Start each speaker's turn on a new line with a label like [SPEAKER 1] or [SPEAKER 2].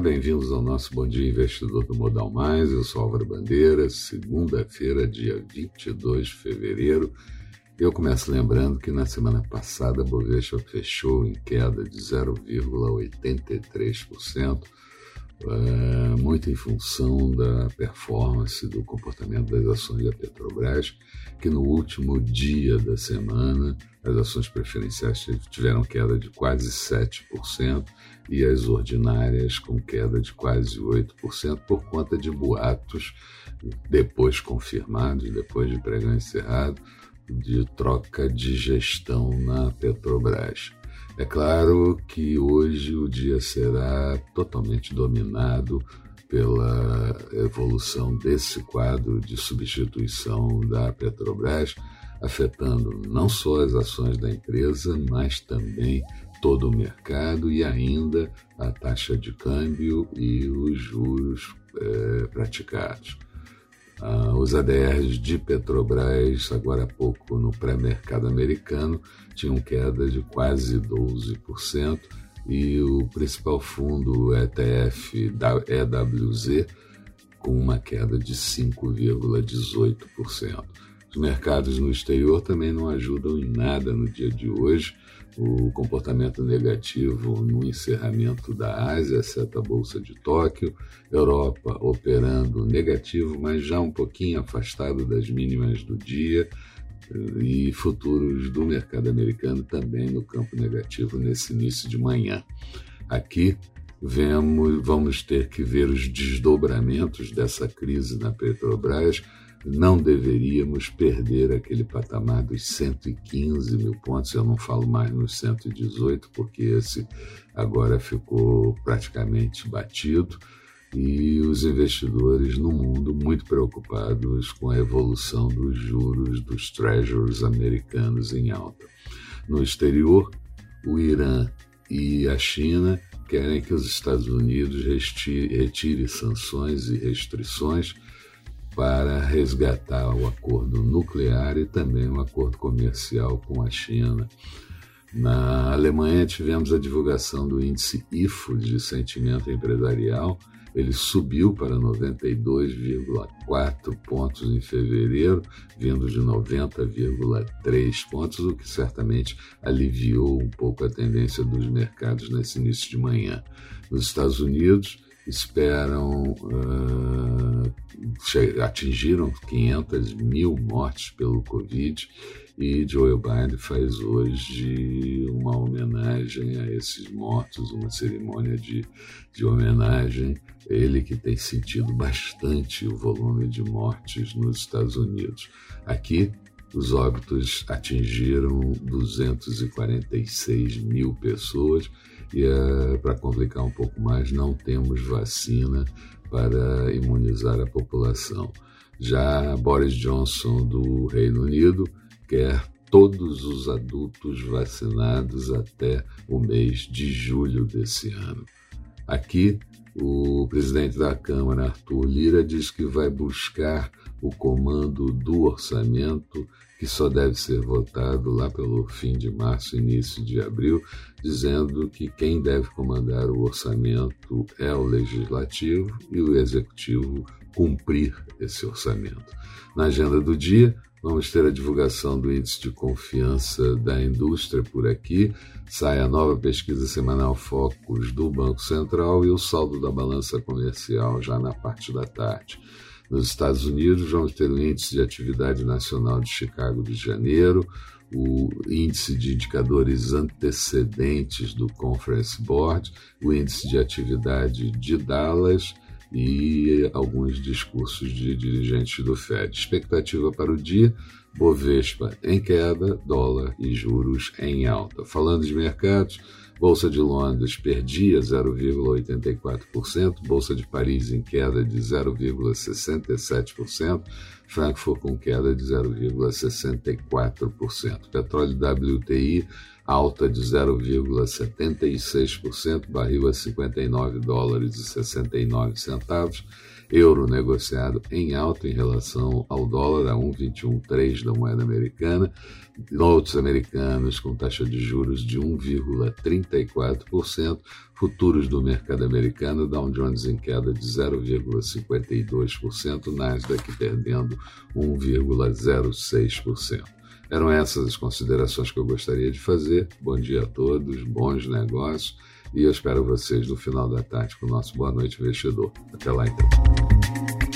[SPEAKER 1] Bem-vindos ao nosso Bom Dia Investidor do Modal Mais. Eu sou Álvaro Bandeira, segunda-feira, dia 22 de fevereiro. Eu começo lembrando que na semana passada a Bovespa fechou em queda de 0,83%, é, muito em função da performance do comportamento das ações da Petrobras, que no último dia da semana as ações preferenciais tiveram queda de quase 7% e as ordinárias com queda de quase 8% por conta de boatos depois confirmados, depois de pregão encerrado, de troca de gestão na Petrobras. É claro que hoje o dia será totalmente dominado pela evolução desse quadro de substituição da Petrobras, afetando não só as ações da empresa, mas também todo o mercado e ainda a taxa de câmbio e os juros é, praticados. Ah, os ADRs de Petrobras, agora há pouco no pré-mercado americano, tinham queda de quase 12%, e o principal fundo ETF da EWZ com uma queda de 5,18%. Os mercados no exterior também não ajudam em nada no dia de hoje. O comportamento negativo no encerramento da Ásia, exceto a Bolsa de Tóquio, Europa operando negativo, mas já um pouquinho afastado das mínimas do dia, e futuros do mercado americano também no campo negativo nesse início de manhã. Aqui vemos, vamos ter que ver os desdobramentos dessa crise na Petrobras não deveríamos perder aquele patamar dos 115 mil pontos. Eu não falo mais nos 118, porque esse agora ficou praticamente batido. E os investidores no mundo muito preocupados com a evolução dos juros dos treasuries americanos em alta. No exterior, o Irã e a China querem que os Estados Unidos retire sanções e restrições para resgatar o acordo nuclear e também o acordo comercial com a China. Na Alemanha, tivemos a divulgação do índice IFO de sentimento empresarial. Ele subiu para 92,4 pontos em fevereiro, vindo de 90,3 pontos, o que certamente aliviou um pouco a tendência dos mercados nesse início de manhã. Nos Estados Unidos, esperam uh, atingiram 500 mil mortes pelo Covid e Joe Biden faz hoje uma homenagem a esses mortos, uma cerimônia de, de homenagem. Ele que tem sentido bastante o volume de mortes nos Estados Unidos. Aqui, os óbitos atingiram 246 mil pessoas e, é, para complicar um pouco mais, não temos vacina para imunizar a população. Já Boris Johnson, do Reino Unido, quer todos os adultos vacinados até o mês de julho desse ano. Aqui, o presidente da Câmara, Arthur Lira, diz que vai buscar o comando do orçamento, que só deve ser votado lá pelo fim de março, início de abril, dizendo que quem deve comandar o orçamento é o legislativo e o executivo cumprir esse orçamento. Na agenda do dia, Vamos ter a divulgação do índice de confiança da indústria por aqui. Sai a nova pesquisa semanal Focus do Banco Central e o saldo da balança comercial já na parte da tarde. Nos Estados Unidos, vamos ter o Índice de Atividade Nacional de Chicago de janeiro, o Índice de Indicadores Antecedentes do Conference Board, o Índice de Atividade de Dallas e alguns discursos de dirigentes do Fed. Expectativa para o dia: Bovespa em queda, dólar e juros em alta. Falando de mercados, Bolsa de Londres perdia 0,84%, Bolsa de Paris em queda de 0,67%, Frankfurt com queda de 0,64%. Petróleo WTI alta de 0,76%, barril a 59 dólares e 69 centavos, Euro negociado em alta em relação ao dólar, a 1,213 da moeda americana. Notes americanos com taxa de juros de 1,34%. Futuros do mercado americano, Dow Jones em queda de 0,52%, Nasdaq perdendo 1,06%. Eram essas as considerações que eu gostaria de fazer. Bom dia a todos, bons negócios e eu espero vocês no final da tarde com o nosso Boa Noite Investidor. Até lá então.